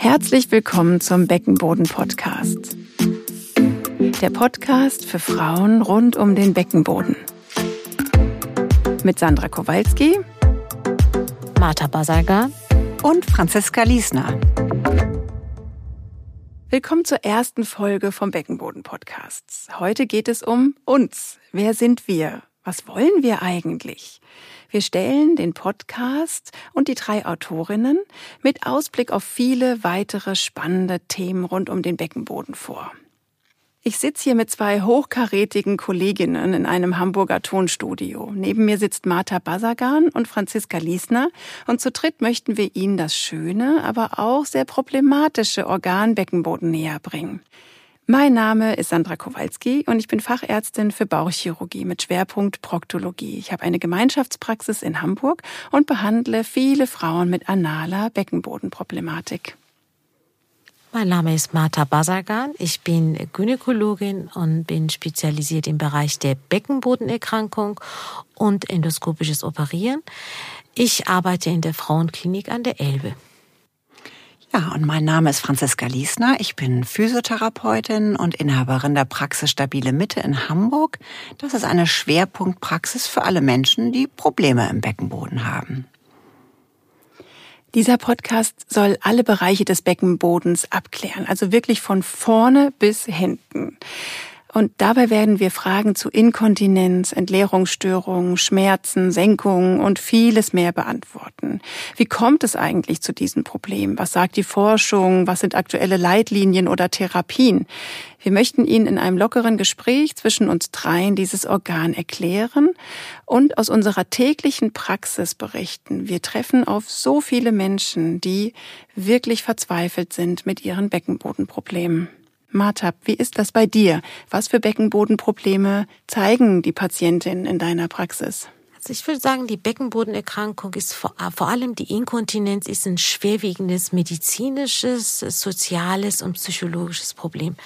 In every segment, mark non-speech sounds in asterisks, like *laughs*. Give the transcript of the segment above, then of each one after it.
Herzlich willkommen zum Beckenboden Podcast. Der Podcast für Frauen rund um den Beckenboden. Mit Sandra Kowalski, Martha Basagan und Franziska Liesner. Willkommen zur ersten Folge vom Beckenboden Podcasts. Heute geht es um uns. Wer sind wir? Was wollen wir eigentlich? Wir stellen den Podcast und die drei Autorinnen mit Ausblick auf viele weitere spannende Themen rund um den Beckenboden vor. Ich sitze hier mit zwei hochkarätigen Kolleginnen in einem Hamburger Tonstudio. Neben mir sitzt Martha Basagan und Franziska Liesner und zu dritt möchten wir Ihnen das schöne, aber auch sehr problematische Organ Beckenboden näher bringen. Mein Name ist Sandra Kowalski und ich bin Fachärztin für Bauchchirurgie mit Schwerpunkt Proktologie. Ich habe eine Gemeinschaftspraxis in Hamburg und behandle viele Frauen mit analer Beckenbodenproblematik. Mein Name ist Martha Basagan. Ich bin Gynäkologin und bin spezialisiert im Bereich der Beckenbodenerkrankung und endoskopisches Operieren. Ich arbeite in der Frauenklinik an der Elbe. Ja, und mein Name ist Franziska Liesner. Ich bin Physiotherapeutin und Inhaberin der Praxis Stabile Mitte in Hamburg. Das ist eine Schwerpunktpraxis für alle Menschen, die Probleme im Beckenboden haben. Dieser Podcast soll alle Bereiche des Beckenbodens abklären, also wirklich von vorne bis hinten. Und dabei werden wir Fragen zu Inkontinenz, Entleerungsstörungen, Schmerzen, Senkungen und vieles mehr beantworten. Wie kommt es eigentlich zu diesem Problem? Was sagt die Forschung? Was sind aktuelle Leitlinien oder Therapien? Wir möchten Ihnen in einem lockeren Gespräch zwischen uns dreien dieses Organ erklären und aus unserer täglichen Praxis berichten. Wir treffen auf so viele Menschen, die wirklich verzweifelt sind mit ihren Beckenbodenproblemen. Marta, wie ist das bei dir? Was für Beckenbodenprobleme zeigen die Patientinnen in deiner Praxis? Also ich würde sagen, die Beckenbodenerkrankung ist vor, vor, allem die Inkontinenz ist ein schwerwiegendes medizinisches, soziales und psychologisches Problem.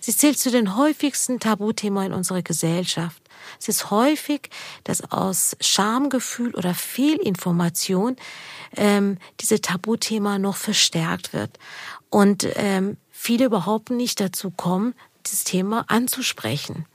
Sie zählt zu den häufigsten Tabuthemen in unserer Gesellschaft. Es ist häufig, dass aus Schamgefühl oder Fehlinformation ähm, diese Tabuthema noch verstärkt wird. Und ähm, viele überhaupt nicht dazu kommen, das Thema anzusprechen.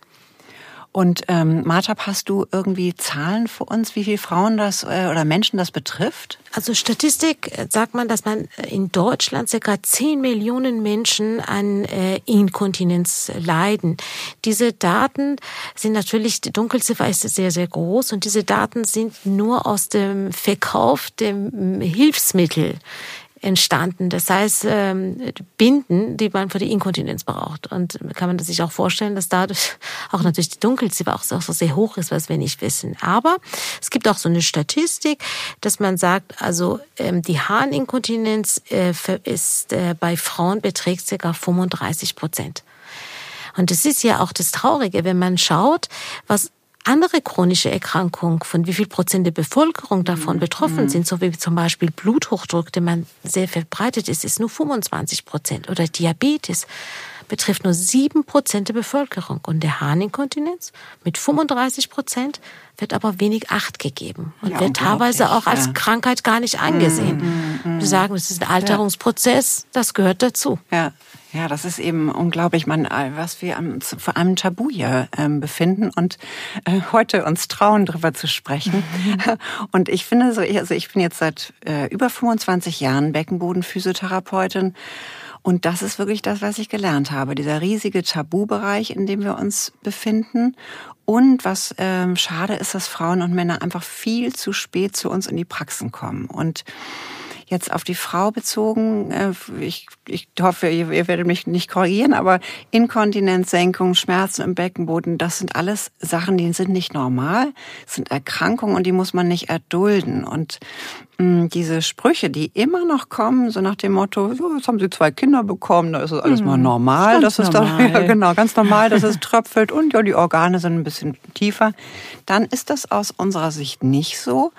Und ähm, Martha, hast du irgendwie Zahlen für uns, wie viele Frauen das äh, oder Menschen das betrifft? Also Statistik äh, sagt man, dass man in Deutschland circa 10 Millionen Menschen an äh, Inkontinenz leiden. Diese Daten sind natürlich, die Dunkelziffer ist sehr, sehr groß und diese Daten sind nur aus dem Verkauf dem Hilfsmittel entstanden. Das heißt, ähm, Binden, die man für die Inkontinenz braucht. Und kann man sich auch vorstellen, dass dadurch *laughs* auch natürlich die Dunkelziffer auch so sehr hoch ist, was wir nicht wissen. Aber es gibt auch so eine Statistik, dass man sagt, also ähm, die Harninkontinenz äh, ist äh, bei Frauen beträgt ca. 35 Prozent. Und das ist ja auch das Traurige, wenn man schaut, was andere chronische Erkrankungen, von wie viel Prozent der Bevölkerung davon mhm. betroffen mhm. sind, so wie zum Beispiel Bluthochdruck, der man sehr verbreitet ist, ist nur 25 Prozent. Oder Diabetes betrifft nur sieben Prozent der Bevölkerung. Und der Harninkontinenz mit 35 Prozent wird aber wenig Acht gegeben und ja, wird teilweise auch als ja. Krankheit gar nicht angesehen. Mm, mm, mm. Wir sagen, es ist ein Alterungsprozess, das gehört dazu. Ja. Ja, das ist eben unglaublich, man, was wir am, vor einem Tabu hier ähm, befinden und äh, heute uns trauen, darüber zu sprechen. *laughs* und ich finde so, also ich bin jetzt seit äh, über 25 Jahren Beckenbodenphysiotherapeutin und das ist wirklich das, was ich gelernt habe. Dieser riesige Tabubereich, in dem wir uns befinden. Und was ähm, schade ist, dass Frauen und Männer einfach viel zu spät zu uns in die Praxen kommen. Und Jetzt auf die Frau bezogen, äh, ich, ich hoffe, ihr, ihr werdet mich nicht korrigieren, aber Inkontinenzsenkung, Schmerzen im Beckenboden, das sind alles Sachen, die sind nicht normal, sind Erkrankungen und die muss man nicht erdulden. Und mh, mm, diese Sprüche, die immer noch kommen, so nach dem Motto, so, jetzt haben sie zwei Kinder bekommen, da ist es alles mal mhm. normal, das ist *laughs* normal. ja, genau ganz normal, dass es tröpfelt und ja, die Organe sind ein bisschen tiefer, dann ist das aus unserer Sicht nicht so.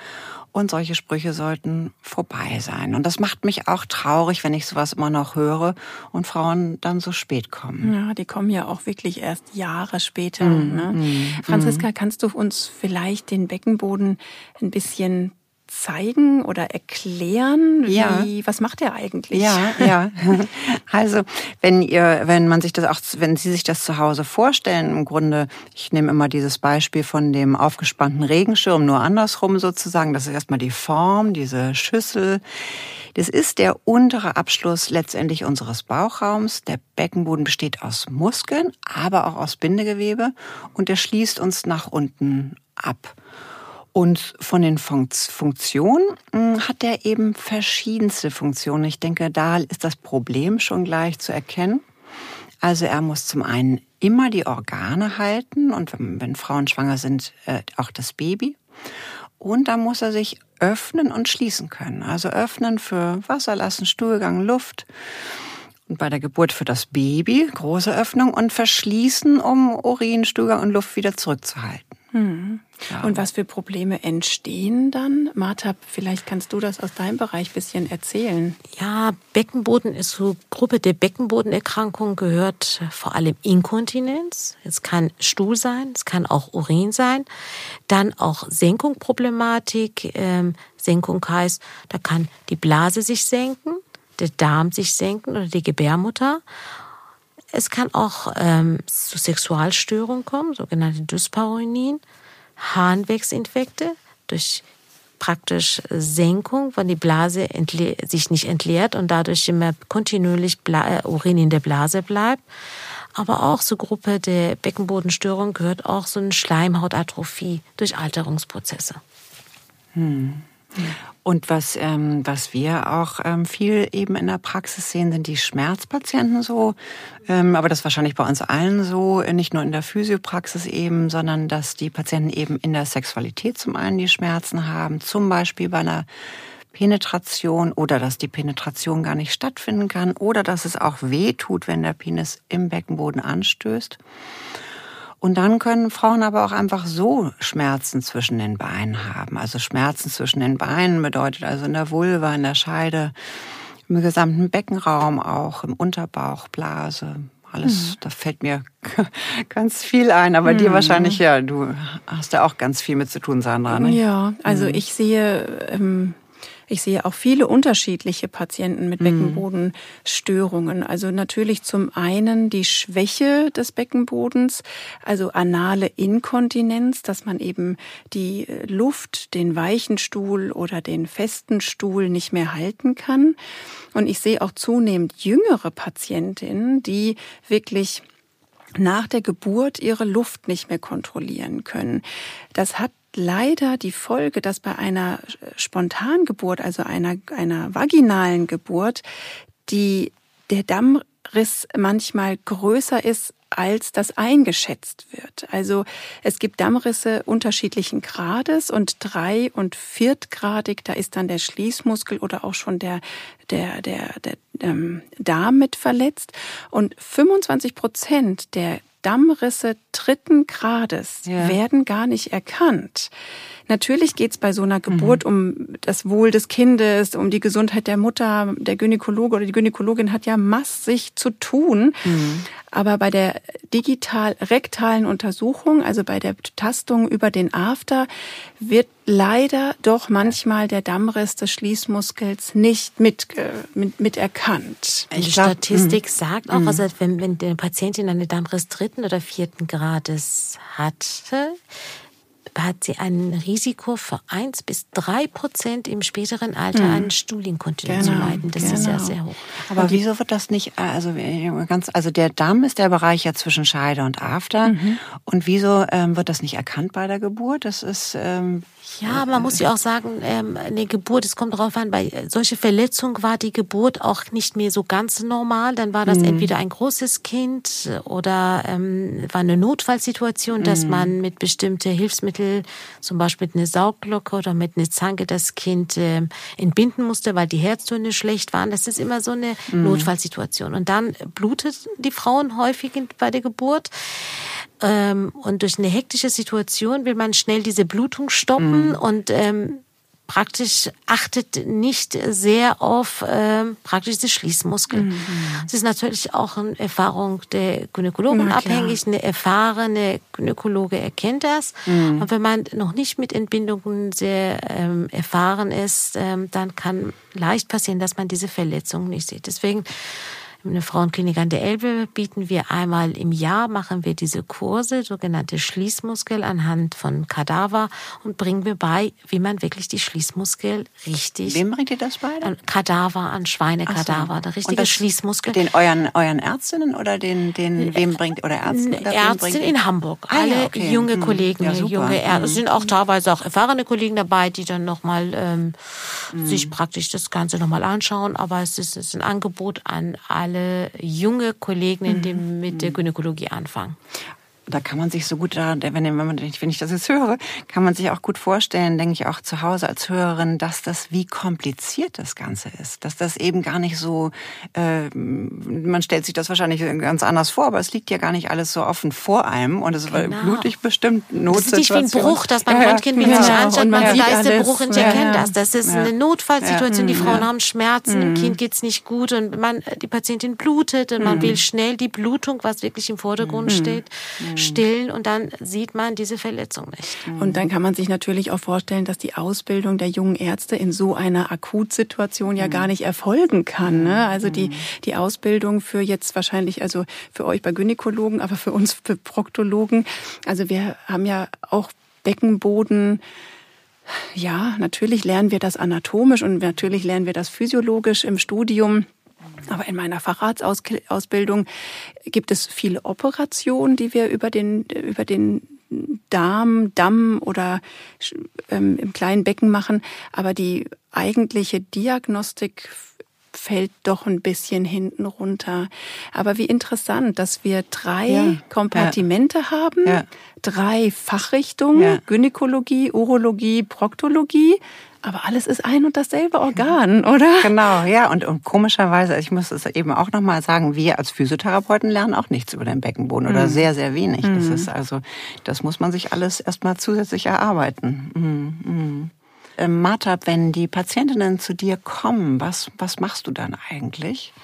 Und solche Sprüche sollten vorbei sein. Und das macht mich auch traurig, wenn ich sowas immer noch höre und Frauen dann so spät kommen. Ja, die kommen ja auch wirklich erst Jahre später. Mm, ne? mm, Franziska, mm. kannst du uns vielleicht den Beckenboden ein bisschen zeigen oder erklären? Wie, Ja. Was macht er eigentlich? Ja, ja. *laughs* Also wenn ihr, wenn man sich das auch, wenn Sie sich das zu Hause vorstellen, im Grunde, ich nehme immer dieses Beispiel von dem aufgespannten Regenschirm, nur andersrum sozusagen. Das ist erstmal die Form, diese Schüssel. Das ist der untere Abschluss letztendlich unseres Bauchraums. Der Beckenboden besteht aus Muskeln, aber auch aus Bindegewebe und der schließt uns nach unten ab. Und von den Funkt- Funktionen mh, hat er eben verschiedenste Funktionen. Ich denke, da ist das Problem schon gleich zu erkennen. Also er muss zum einen immer die Organe halten und wenn, Frauen schwanger sind, äh, auch das Baby. Und da muss er sich öffnen und schließen können. Also öffnen für Wasser lassen, Stuhlgang, Luft. Und bei der Geburt für das Baby große Öffnung und verschließen, um Urin, Stuhlgang und Luft wieder zurückzuhalten. Ja. Und was für Probleme entstehen dann? Martha, vielleicht kannst du das aus deinem Bereich bisschen erzählen. Ja, Beckenboden ist zur Gruppe der Beckenbodenerkrankungen gehört vor allem Inkontinenz. Es kann Stuhl sein, es kann auch Urin sein. Dann auch Senkungproblematik. Ähm, Senkung heißt, da kann die Blase sich senken, der Darm sich senken oder die Gebärmutter. Es kann auch ähm, zu Sexualstörungen kommen, sogenannte Dyspareunin, Harnwegsinfekte durch praktisch Senkung, wenn die Blase sich nicht entleert und dadurch immer kontinuierlich Bla äh, Urin in der Blase bleibt. Aber auch zur Gruppe der Beckenbodenstörung gehört auch so eine Schleimhautatrophie durch Alterungsprozesse. Und was, ähm, was wir auch ähm, viel eben in der Praxis sehen, sind die Schmerzpatienten so. Ähm, aber das ist wahrscheinlich bei uns allen so, äh, nicht nur in der Physiopraxis eben, sondern dass die Patienten eben in der Sexualität zum einen die Schmerzen haben, zum Beispiel bei einer Penetration oder dass die Penetration gar nicht stattfinden kann oder dass es auch weh tut, wenn der Penis im Beckenboden anstößt. Und dann können Frauen aber auch einfach so Schmerzen zwischen den Beinen haben. Also Schmerzen zwischen den Beinen bedeutet also in der Vulva, in der Scheide, im gesamten Beckenraum auch, im Unterbauch, Blase. Alles, da fällt mir *laughs* ganz viel ein, aber dir wahrscheinlich, ja, du hast da auch ganz viel mit zu tun, Sandra. Ne? Ja, also ich sehe, ähm, ich sehe auch viele unterschiedliche Patienten mit Beckenbodenstörungen. Also natürlich zum einen die Schwäche des Beckenbodens, also anale Inkontinenz, dass man eben die äh, Luft, den weichen Stuhl oder den festen Stuhl nicht mehr halten kann. Und ich sehe auch zunehmend jüngere Patientinnen, die wirklich nach der Geburt ihre Luft nicht mehr kontrollieren können. Das hat leider die Folge, dass bei einer Spontangeburt, also einer, einer vaginalen Geburt, die, der Dammriss manchmal größer ist, als das eingeschätzt wird. Also es gibt Dammrisse unterschiedlichen Grades und drei- und viertgradig, da ist dann der Schließmuskel oder auch schon der, der, der, der ähm, Darm mit verletzt. Und 25 Prozent der Dammrisse dritten Grades Ja. werden gar nicht erkannt. Natürlich geht's bei so einer Geburt um das Wohl des Kindes, um die Gesundheit der Mutter. Der Gynäkologe oder die Gynäkologin hat ja massig zu tun. Aber bei der digital-rektalen Untersuchung, also bei der Tastung über den After, wird leider doch manchmal der Dammriss des Schließmuskels nicht mit, mit, mit erkannt. Die glaub, Statistik sagt auch, also wenn, wenn die Patientin einen Dammriss dritten oder vierten Grades hatte, hat sie ein Risiko für eins bis drei Prozent im späteren Alter an Stuhlinkontinenz zu Genau, leiden. Das ist ja genau. sehr hoch. Aber wieso wird das nicht, äh, also äh, ganz, also der Damm ist der Bereich ja zwischen Scheide und After. Und wieso ähm, wird das nicht erkannt bei der Geburt? Das ist ähm, Ja, man muss ja auch sagen, ähm, eine Geburt, es kommt darauf an, bei solche Verletzung war die Geburt auch nicht mehr so ganz normal. Dann war das entweder ein großes Kind oder ähm, war eine Notfallsituation, dass man mit bestimmten Hilfsmitteln, zum Beispiel mit einer Saugglocke oder mit einer Zange, das Kind ähm, entbinden musste, weil die Herztöne schlecht waren. Das ist immer so eine Notfallsituation. Und dann blutet die Frauen häufig bei der Geburt. Ähm, und durch eine hektische Situation will man schnell diese Blutung stoppen und ähm, praktisch achtet nicht sehr auf ähm, praktisch die Schließmuskel. Mhm. Das ist natürlich auch eine Erfahrung der Gynäkologen abhängig. Eine erfahrene Gynäkologe erkennt das. Mhm. Und wenn man noch nicht mit Entbindungen sehr ähm, erfahren ist, ähm, dann kann leicht passieren, dass man diese Verletzung nicht sieht. Deswegen in der Frauenklinik an der Elbe bieten wir einmal im Jahr, machen wir diese Kurse, sogenannte Schließmuskel anhand von Kadaver und bringen wir bei, wie man wirklich die Schließmuskel richtig. Wem bringt ihr das bei? An Kadaver, an Schweinekadaver, so. der richtige Schließmuskel. Den euren, euren Ärztinnen oder den, den, wem bringt, oder Ärzten? Ärztin in Hamburg. Ah, Alle ja, okay. junge hm. Kollegen, ja, junge Ärzte. Es sind auch teilweise auch erfahrene Kollegen dabei, die dann nochmal ähm, hm. sich praktisch das Ganze nochmal anschauen. Aber es ist, es ist ein Angebot an alle alle junge Kollegen, die mhm. mit der Gynäkologie anfangen da kann man sich so gut da, wenn, wenn, man, wenn ich das jetzt höre, kann man sich auch gut vorstellen, denke ich auch zu Hause als Hörerin, dass das, wie kompliziert das Ganze ist. Dass das eben gar nicht so, äh, man stellt sich das wahrscheinlich ganz anders vor, aber es liegt ja gar nicht alles so offen vor einem und es genau. war blutig bestimmt Notsituation. Das ist nicht wie ein Bruch, dass man ja, Röntgen mit ja, sich anschaut, man sieht, da ist der Bruch und ich erkenne das. Das ist eine Notfallsituation, die Frauen haben Schmerzen, dem mhm. Kind geht's nicht gut und man, die Patientin blutet und man mhm. will schnell die Blutung, was wirklich im Vordergrund mhm. steht, stillen und dann sieht man diese Verletzung nicht. Und dann kann man sich natürlich auch vorstellen, dass die Ausbildung der jungen Ärzte in so einer Akutsituation ja gar nicht erfolgen kann. Ne? Also die, die Ausbildung für jetzt wahrscheinlich, also für euch bei Gynäkologen, aber für uns für Proktologen. Also wir haben ja auch Beckenboden, ja, natürlich lernen wir das anatomisch und natürlich lernen wir das physiologisch im Studium. Aber in meiner Facharztausbildung gibt es viele Operationen, die wir über den, über den Darm, Damm oder ähm, im kleinen Becken machen. Aber die eigentliche Diagnostik fällt doch ein bisschen hinten runter. Aber wie interessant, dass wir drei ja, Kompartimente ja. haben, ja. drei Fachrichtungen, Gynäkologie, Urologie, Proktologie aber alles ist ein und dasselbe Organ, oder? Genau, ja. Und, und komischerweise, ich muss es eben auch nochmal sagen, wir als Physiotherapeuten lernen auch nichts über den Beckenboden oder mhm. sehr, sehr wenig. Mhm. Das ist also, das muss man sich alles erstmal zusätzlich erarbeiten. Mhm. mhm. Ähm, Martha, wenn die Patientinnen zu dir kommen, was, was machst du dann eigentlich?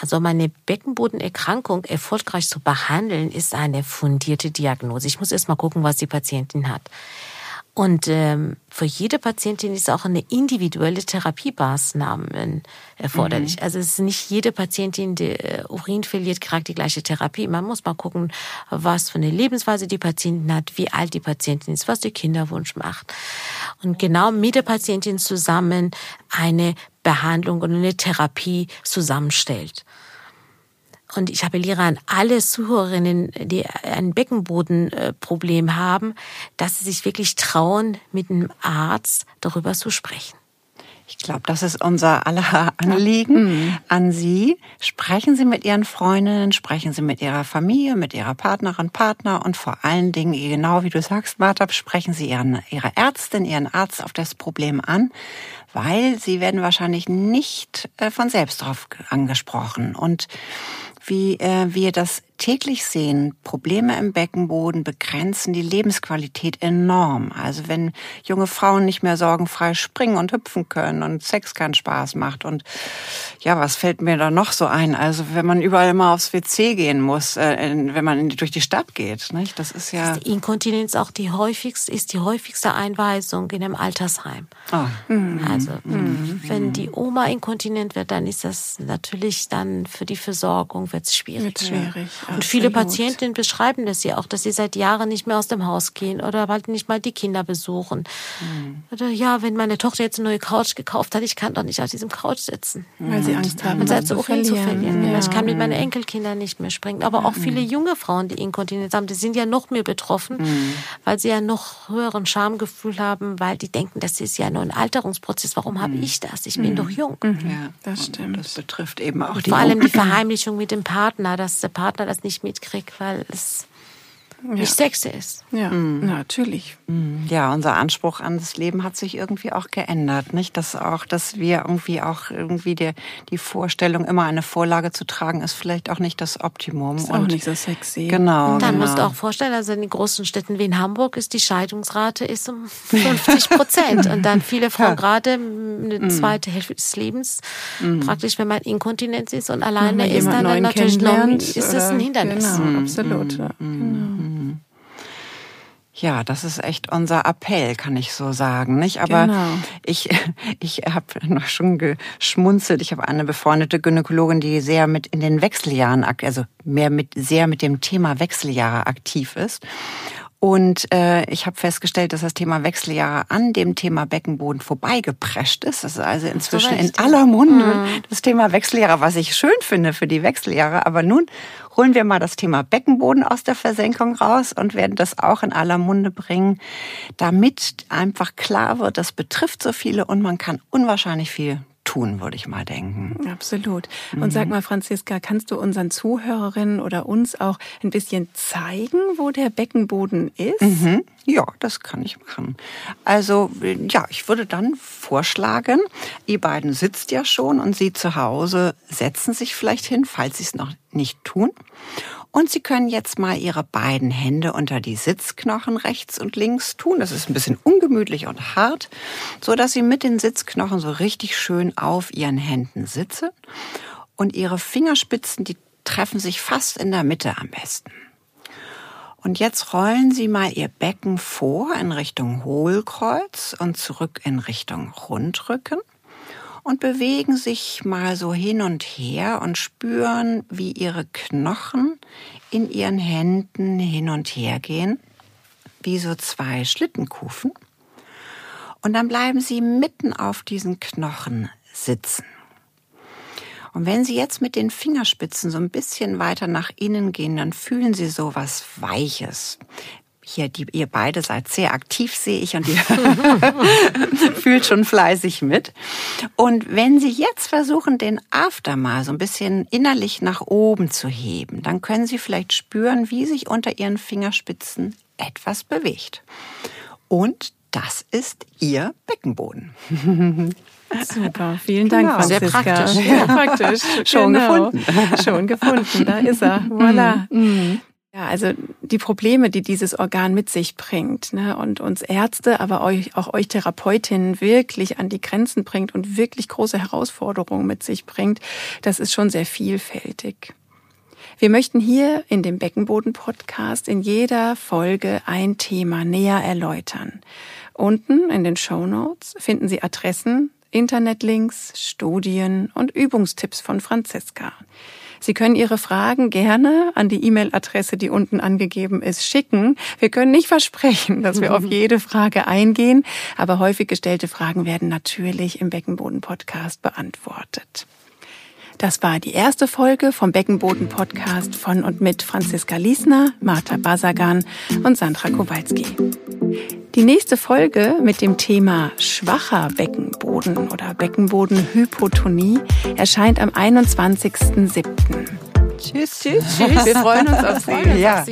Also meine Beckenbodenerkrankung erfolgreich zu behandeln, ist eine fundierte Diagnose. Ich muss erst mal gucken, was die Patientin hat. Und ähm, für jede Patientin ist auch eine individuelle Therapiemaßnahme erforderlich. Mhm. Also es ist nicht jede Patientin, die äh, Urin verliert, kriegt die gleiche Therapie. Man muss mal gucken, was für eine Lebensweise die Patientin hat, wie alt die Patientin ist, was der Kinderwunsch macht. Und genau mit der Patientin zusammen eine Behandlung und eine Therapie zusammenstellt. Und ich appelliere an alle Zuhörerinnen, die ein Beckenbodenproblem haben, dass sie sich wirklich trauen, mit einem Arzt darüber zu sprechen. Ich glaube, das ist unser aller *laughs* Anliegen mhm. an Sie. Sprechen Sie mit Ihren Freundinnen, sprechen Sie mit Ihrer Familie, mit Ihrer Partnerin, Partner und vor allen Dingen, genau wie du sagst, Martha, sprechen Sie Ihren, Ihre Ärztin, Ihren Arzt auf das Problem an, weil Sie werden wahrscheinlich nicht äh, von selbst darauf angesprochen. Und wie äh, wir das täglich sehen, Probleme im Beckenboden begrenzen die Lebensqualität enorm. Also wenn junge Frauen nicht mehr sorgenfrei springen und hüpfen können und Sex keinen Spaß macht und ja, was fällt mir da noch so ein? Also wenn man überall immer aufs WC gehen muss, äh, wenn man durch die Stadt geht, nicht? Das ist ja. Die Inkontinenz auch die häufigste, ist die häufigste Einweisung in einem Altersheim. Oh. Mhm. Also mhm. wenn die Oma inkontinent wird, dann ist das natürlich dann für die Versorgung wird's schwierig. Wird schwierig. Und viele Patientinnen beschreiben das ja auch, dass sie seit Jahren nicht mehr aus dem Haus gehen oder bald nicht mal die Kinder besuchen. Mhm. Oder ja, wenn meine Tochter jetzt eine neue Couch gekauft hat, ich kann doch nicht auf diesem Couch sitzen. Weil sie Angst haben, und zu verlieren. Zu verlieren. Ja. Ich kann mit meinen Enkelkindern nicht mehr springen. Aber auch mhm. viele junge Frauen, die Inkontinenz haben, die sind ja noch mehr betroffen, mhm. weil sie ja noch höheren Schamgefühl haben, weil die denken, das ist ja nur ein Alterungsprozess. Warum habe mhm. ich das? Ich bin mhm. doch jung. Mhm. Ja, das stimmt. Das betrifft eben auch die Vor allem die Verheimlichung mit dem Partner, dass der Partner das nicht mitkriegt, weil es wie sexy ist. Ja, mhm. natürlich. Mhm. Ja, unser Anspruch an das Leben hat sich irgendwie auch geändert, nicht? Dass auch, dass wir irgendwie auch irgendwie die, die Vorstellung, immer eine Vorlage zu tragen, ist vielleicht auch nicht das Optimum. Ist auch nicht so sexy. Genau. Und dann genau. musst du auch vorstellen, also in den großen Städten wie in Hamburg ist die Scheidungsrate ist um 50 Prozent. *laughs* Und dann viele Frauen gerade eine mhm. zweite Hälfte des Lebens, mhm. praktisch, wenn man Inkontinenz ist und alleine ist, dann, dann natürlich noch, ist das ein Hindernis. Genau, absolut. Ja. Genau. Ja, das ist echt unser Appell, kann ich so sagen, nicht? Aber genau. ich, *laughs* ich habe noch schon geschmunzelt. Ich habe eine befreundete Gynäkologin, die sehr mit in den Wechseljahren, also mehr mit sehr mit dem Thema Wechseljahre aktiv ist. Und äh, ich habe festgestellt, dass das Thema Wechseljahre an dem Thema Beckenboden vorbeigeprescht ist. Das ist also inzwischen in aller Munde mhm. das Thema Wechseljahre, was ich schön finde für die Wechseljahre. Aber nun holen wir mal das Thema Beckenboden aus der Versenkung raus und werden das auch in aller Munde bringen, damit einfach klar wird, das betrifft so viele und man kann unwahrscheinlich viel tun, würde ich mal denken. Absolut. Und mhm. sag mal, Franziska, kannst du unseren Zuhörerinnen oder uns auch ein bisschen zeigen, wo der Beckenboden ist? Mhm. Ja, das kann ich machen. Also, ja, ich würde dann vorschlagen, ihr beiden sitzt ja schon und Sie zu Hause setzen sich vielleicht hin, falls Sie es noch nicht tun. Und Sie können jetzt mal Ihre beiden Hände unter die Sitzknochen rechts und links tun. Das ist ein bisschen ungemütlich und hart, so dass Sie mit den Sitzknochen so richtig schön auf Ihren Händen sitzen. Und Ihre Fingerspitzen, die treffen sich fast in der Mitte am besten. Und jetzt rollen Sie mal Ihr Becken vor in Richtung Hohlkreuz und zurück in Richtung Rundrücken und bewegen sich mal so hin und her und spüren, wie ihre Knochen in ihren Händen hin und her gehen, wie so zwei Schlittenkufen. Und dann bleiben sie mitten auf diesen Knochen sitzen. Und wenn Sie jetzt mit den Fingerspitzen so ein bisschen weiter nach innen gehen, dann fühlen Sie so was Weiches, hier, die, ihr beide seid sehr aktiv, sehe ich, und ihr *laughs* fühlt schon fleißig mit. Und wenn Sie jetzt versuchen, den After mal so ein bisschen innerlich nach oben zu heben, dann können Sie vielleicht spüren, wie sich unter Ihren Fingerspitzen etwas bewegt. Und das ist Ihr Beckenboden. *laughs* Super, vielen Dank, genau. Franziska. Sehr praktisch. Sehr praktisch. *laughs* Schon genau. gefunden. Schon gefunden, da ist er. Voilà. Mhm. Ja, also die Probleme, die dieses Organ mit sich bringt ne, und uns Ärzte, aber euch, auch euch Therapeutinnen wirklich an die Grenzen bringt und wirklich große Herausforderungen mit sich bringt, das ist schon sehr vielfältig. Wir möchten hier in dem Beckenboden-Podcast in jeder Folge ein Thema näher erläutern. Unten in den Show Notes finden Sie Adressen, Internetlinks, Studien und Übungstipps von Franziska. Sie können Ihre Fragen gerne an die E-Mail-Adresse, die unten angegeben ist, schicken. Wir können nicht versprechen, dass wir auf *laughs* jede Frage eingehen, aber häufig gestellte Fragen werden natürlich im Beckenboden-Podcast beantwortet. Das war die erste Folge vom Beckenboden-Podcast von und mit Franziska Liesner, Martha Basagan und Sandra Kowalski. Die nächste Folge mit dem Thema schwacher Beckenboden oder Beckenbodenhypotonie erscheint am 21.07. Tschüss, tschüss, tschüss. *laughs* Wir freuen uns auf Sie. Ja.